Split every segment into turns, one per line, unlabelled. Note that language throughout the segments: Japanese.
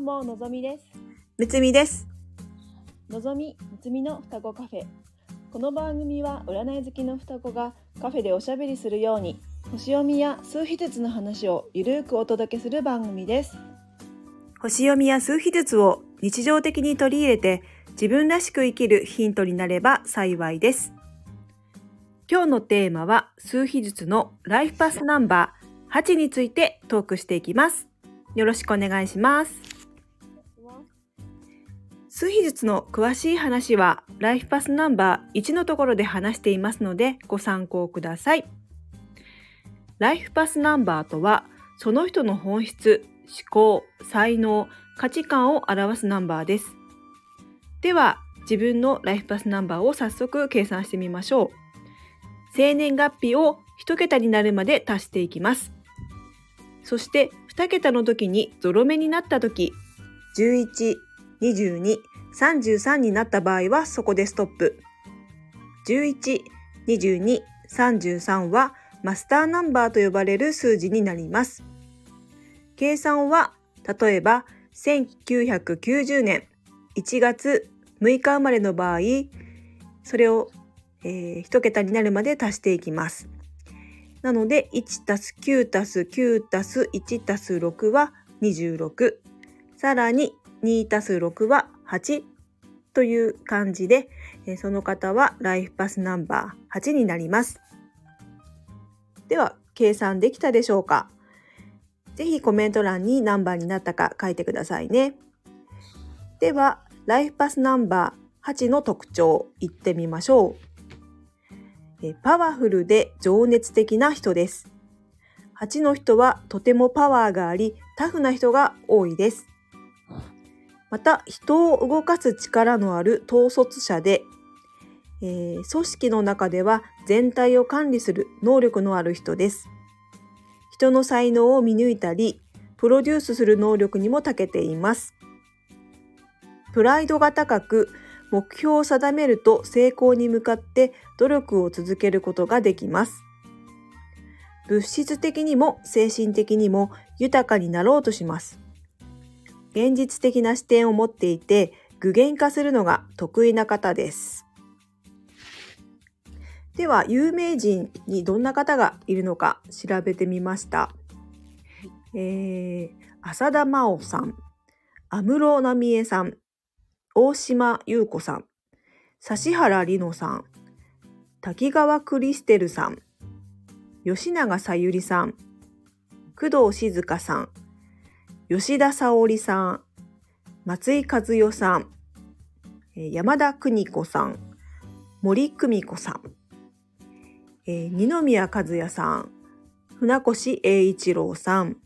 うものぞみです
むつみです。
のぞみむつみの双子カフェこの番組は占い好きの双子がカフェでおしゃべりするように星読みや数秘術の話をゆるーくお届けする番組です
星読みや数秘術を日常的に取り入れて自分らしく生きるヒントになれば幸いです。今日のテーマは数秘術のライフパスナンバー8についてトークしていきます。よろしくお願いします。数秘術の詳しい話はライフパスナンバー1のところで話していますのでご参考ください。ライフパスナンバーとはその人の本質、思考、才能、価値観を表すナンバーです。では自分のライフパスナンバーを早速計算してみましょう。生年月日を1桁になるまで足していきます。そして2桁の時にゾロ目になった時、11、22、33になった場合はそこでストップ。11、22、33はマスターナンバーと呼ばれる数字になります。計算は例えば1990年1月6日生まれの場合、それを、えー、1桁になるまで足していきます。なので1たす9たす9たす1たす6は26。さらに2たす6は8という感じで、その方はライフパスナンバー8になります。では計算できたでしょうか？ぜひコメント欄に何番になったか書いてくださいね。ではライフパスナンバー8の特徴言ってみましょう。パワフルで情熱的な人です。8の人はとてもパワーがありタフな人が多いです。また人を動かす力のある統率者で、えー組織の中では全体を管理する能力のある人です。人の才能を見抜いたり、プロデュースする能力にも長けています。プライドが高く、目標を定めると成功に向かって努力を続けることができます。物質的にも精神的にも豊かになろうとします。現実的な視点を持っていて具現化するのが得意な方です。では有名人にどんな方がいるのか調べてみました。えー、浅田真央さん、安室奈美恵さん、大島優子さん、指原莉乃さん、滝川クリステルさん、吉永小百合さん、工藤静香さん、吉田沙保里さん、松井和代さん、山田邦子さん、森久美子さん、えー二宮和也さん、船越英一郎さん、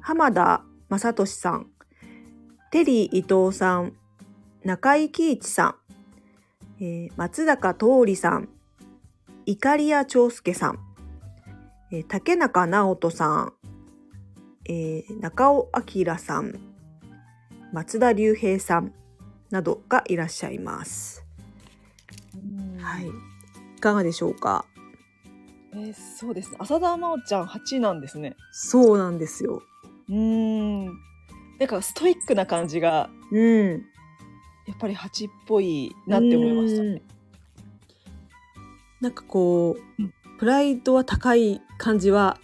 浜田雅俊さん、テリー伊藤さん、中井貴一さん、えー松坂桃李さん、碇谷長介さん、えー竹中直人さん、えー中尾明さん、松田龍平さんなどがいらっしゃいます。はい。いかがでしょうか？
えーそうですね浅田真央ちゃん8なんですね
そうなんですよ。
うーんなんかストイックな感じが
うん。
やっぱり8っぽいなって思いましたね
うんなんかこう、
うん
プライドは高い感じは、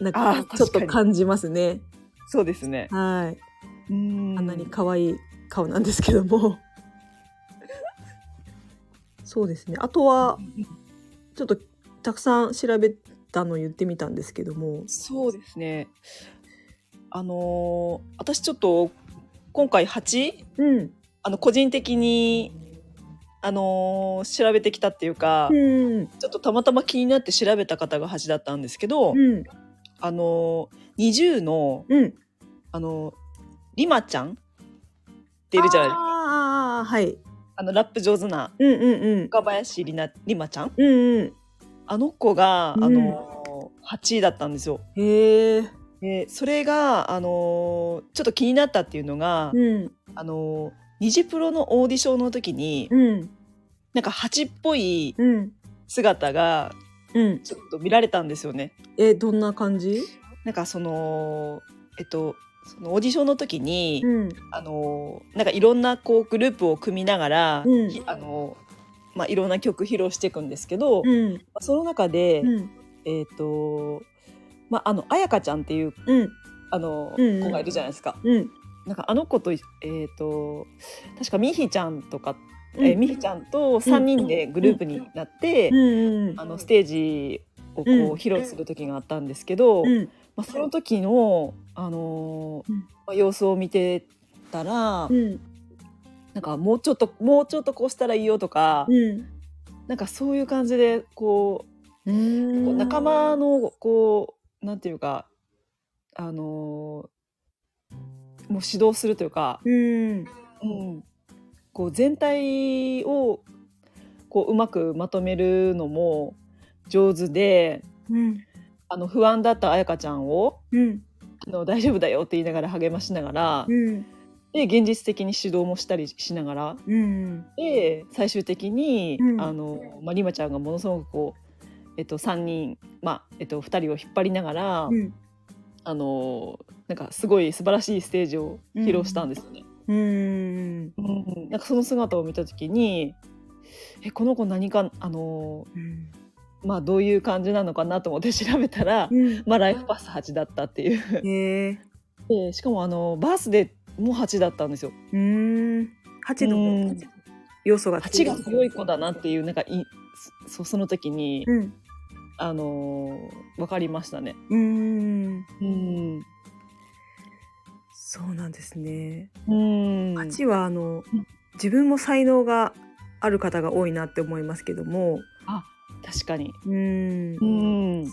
なんかちょっと感じますね。
そうですね
はい。
うーん
あんなに可愛い顔なんですけども。そうですね。あとは、ちょっとたくさん調べたの言ってみたんですけども。
そうですね。あのー私ちょっと今回8
うん。
あの個人的にあのー調べてきたっていうか、
うん。
ちょっとたまたま気になって調べた方が8だったんですけど、
うん。
あのー、20の
うん。
あのーリマちゃんっているじゃないですか。
ああ、はい。
あのラップ上手な
うんうんうん。
岡林里奈リマちゃん？
うんうん。
あの子が、
うん
あのー、8位だったんですよ。
へえ。
でそれがあのーちょっと気になったっていうのが、
うん。
あのニジプロのオーディションの時に、
うん。
なんか蜂っぽい
うん。
姿が
うん。
ちょっと見られたんですよね。
え、どんな感じ？
なんかそのえっとそのオーディションの時に、
うん。
あのなんかいろんなこうグループを組みながら、
うん。
ひあのまあ、いろんな曲披露していくんですけど、
うん。
その中で、
うん。
えっ、とまああの彩香ちゃんっていう
うん。
あの、子がいるじゃないですか。
うん。
なんかあの子とえっ、と確かみひちゃんとか、
うん
えーみひちゃんと3人でグループになって、
うん
あのステージをこう、
うん。
披露する時があったんですけど、
うん。
まあ、その時の、あのー
うん。
まあ、様子を見てたら、
うん。
なんかもうちょっともうちょっとこうしたらいいよとか、
うん。
なんかそういう感じでこう仲間のこうなんていうかあのーもう指導するというか、
うん。
うん、こう全体をこううまくまとめるのも上手で
うん。
あの不安だった彩香ちゃんを
うん。
あの大丈夫だよって言いながら励ましながら、
うん。
で現実的に指導もしたりしながら
うん。
で最終的に、
うん。
あのまあ、リマちゃんがものすごくこう、えっと、3人、まあえっと、2人を引っ張りながら、
うん。
あのなんかすごい素晴らしいステージを披露したんですよね。
うん。
うん。なんかその姿を見た時にえこの子何かあの、まあ、どういう感じなのかなと思って調べたら、
うん。
まあ、ライフパス8だったっていう。
へえ。
でしかもあのバースデーも8だったんですよ。
うん。八の
うん。
要素が
8が強い子だなっていうなんかいそその時に、
うん。
あのー、分かりましたね。
うん。
うん
そうなんですね。
うん。
八はあの
うん。
自分も才能がある方が多いなって思いますけども。
確かに。
うん。
うん。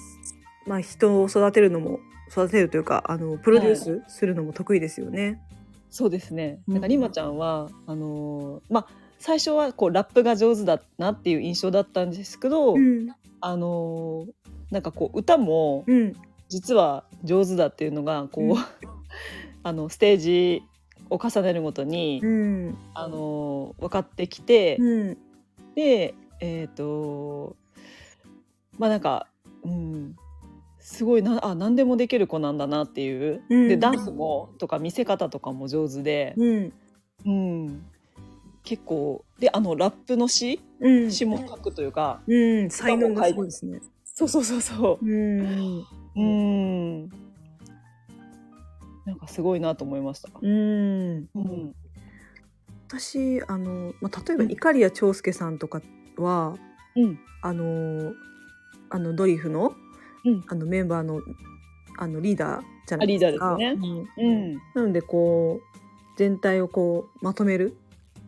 まあ人を育てるのも育てるというかあのプロデュースするのも得意ですよね。
そうですね。
うん。
なんかリマちゃんは、あのーまあ最初はこうラップが上手だなっていう印象だったんですけど、
うん。
あのーなんかこう歌も
うん。
実は上手だっていうのがこう、
うん
あのステージを重ねるごとに、
うん。
あのー分かってきて、
うん。
でえっ、とまあなんかうん。すごいなあ何でもできる子なんだなっていう、
うん。
でダンスもとか見せ方とかも上手で、
うん。
うん、結構であのラップの詩
うん。
詩も書くというか、
うん。才能がすごいですね。
そうそうそうそ
う。ん。
ううんなんかすごいなと思いました。
うん
うん
私あの、まあ、例えば碇谷長介さんとかは
うん
あのあのドリフの,、
うん
あのメンバーのあのリーダーじゃないですか。
ダーですね。うん
なのでこう全体をこうまとめる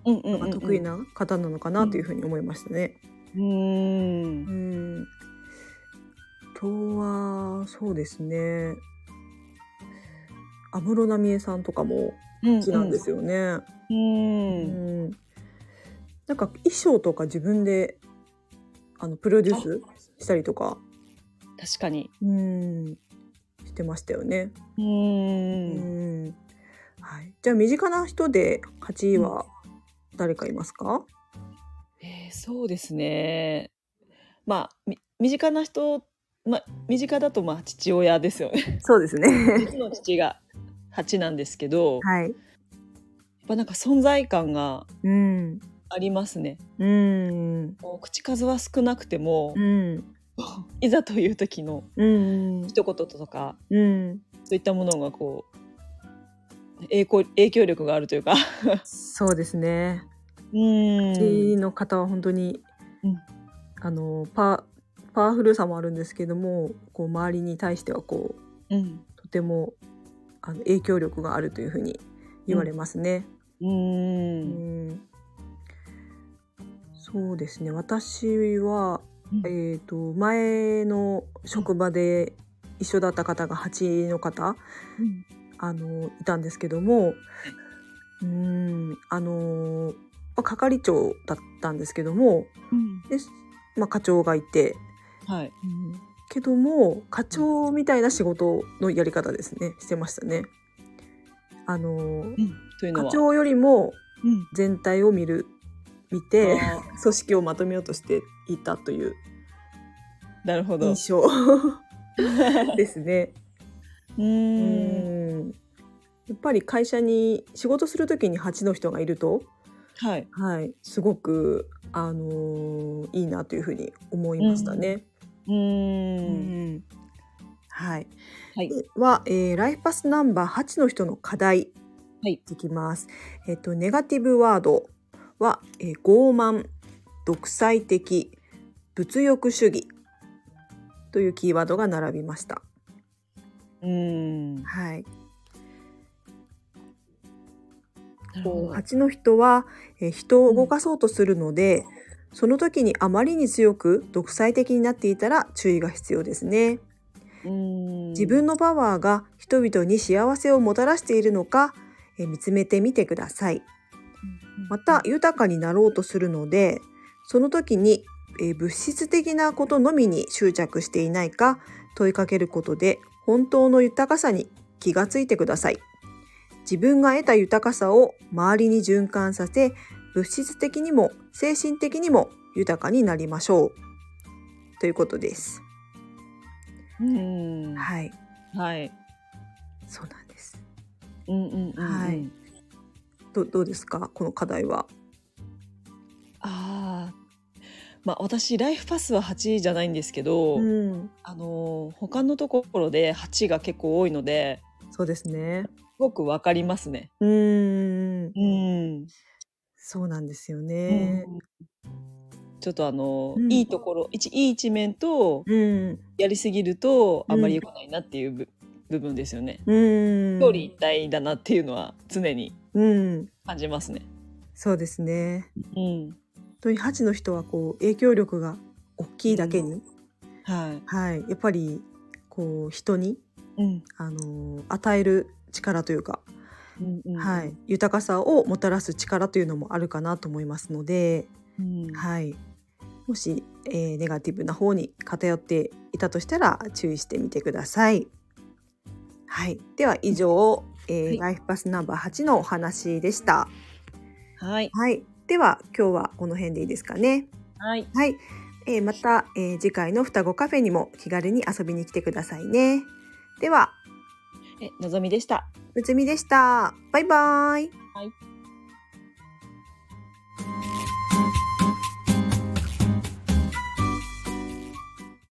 うん
のが得意な方なのかなというふうに思いましたね。
うん
うん。あとはそうですね。安室奈美恵さんとかも
好
好きなんですよね。
うん
うんなんか衣装とか自分であのプロデュースしたりとか、
確かに。
うん、してましたよね。
う
うんん、はい。じゃあ身近な人で8位は誰かいますか？
えーそうですね。まあみ身近な人、まあ身近だとまあ父親ですよね。
そうですね。
実の父が8なんですけど、やっ
はい。
ぱなんか存在感が
うん。
ありますね。
うん。
口数は少なくても
う、ん。
いざという時の
うん。
一言とか
うん。
そういったものがこう影響影響力があるというか。
そうですね。
うん
うちの方は本当に、
うん
あのパパワフルさもあるんですけども、こう周りに対してはこう
うん
とてもあの影響力があるというふうに言われますね。
う
うん。ん。そうですね。私は、
うん。
えっ、と前の職場で一緒だった方が8の方、
うん。
あのいたんですけども、うんあのまあ係長だったんですけども、でまあ課長がいて、
はい。
けども課長みたいな仕事のやり方ですねしてましたね。あの
うんのは？
課長よりも
うん
全体を見る見て
あ
組織をまとめようとしていたという
ーなるほど。う
印象 ですね。う
ーん
んやっぱり会社に仕事する時に8の人がいると、
はい。
はい、すごく、あのーいいなというふうに思いましたね。
うー。
うんんはい、
はい。
では、えーライフパスナンバー8の人の課題
はい
いきます。えっ、とネガティブワードは、えー傲慢、独裁的、物欲主義というキーワードが並びました。
うーん。
はい。
なるほど。
8の人は、えー人を動かそうとするので、その時にあまりに強く独裁的になっていたら注意が必要ですね。自分のパワーが人々に幸せをもたらしているのか、えー見つめてみてください。また豊かになろうとするのでその時に、えー物質的なことのみに執着していないか問いかけることで本当の豊かさに気がついてください。自分が得た豊かさを周りに循環させ物質的にも精神的にも豊かになりましょう。ということです。
うーん。
はい、
はい。
そうなんです。
うんうんうんうん。
はいどどうですか？この課題は。
ああ。まあ私ライフパスは8じゃないんですけど、
うん、
あのー他のところで8が結構多いので、
そうですね。
すごくわかりますね。
うーん、
うん。
そうなんですよね。
ちょっとあの、
うん
いいところ一いい一面と
うん、
やりすぎると
うん
あんまり良くないなっていう部,、部分ですよね。
うん、
表裏一体だなっていうのは常に
うん、
感じますね。
そうですね。
うん。
本当に8の人はこう影響力が大きいだけに、
はい。
はい、やっぱりこう人に
うん。
あの与える力というか、
うんうん
はい、豊かさをもたらす力というのもあるかなと思いますので、
うん
はい、もし、えーネガティブな方に偏っていたとしたら注意してみてください。はい、では以上、えー
はい
ライフパスナンバー8のお話でした。
はい。
はい、では今日はこの辺でいいですかね。
はい。
はい、えーまた、えー次回の双子カフェにも気軽に遊びに来てくださいね。では、
え、のぞみでした。
むつみでした。バイバイ。
はい。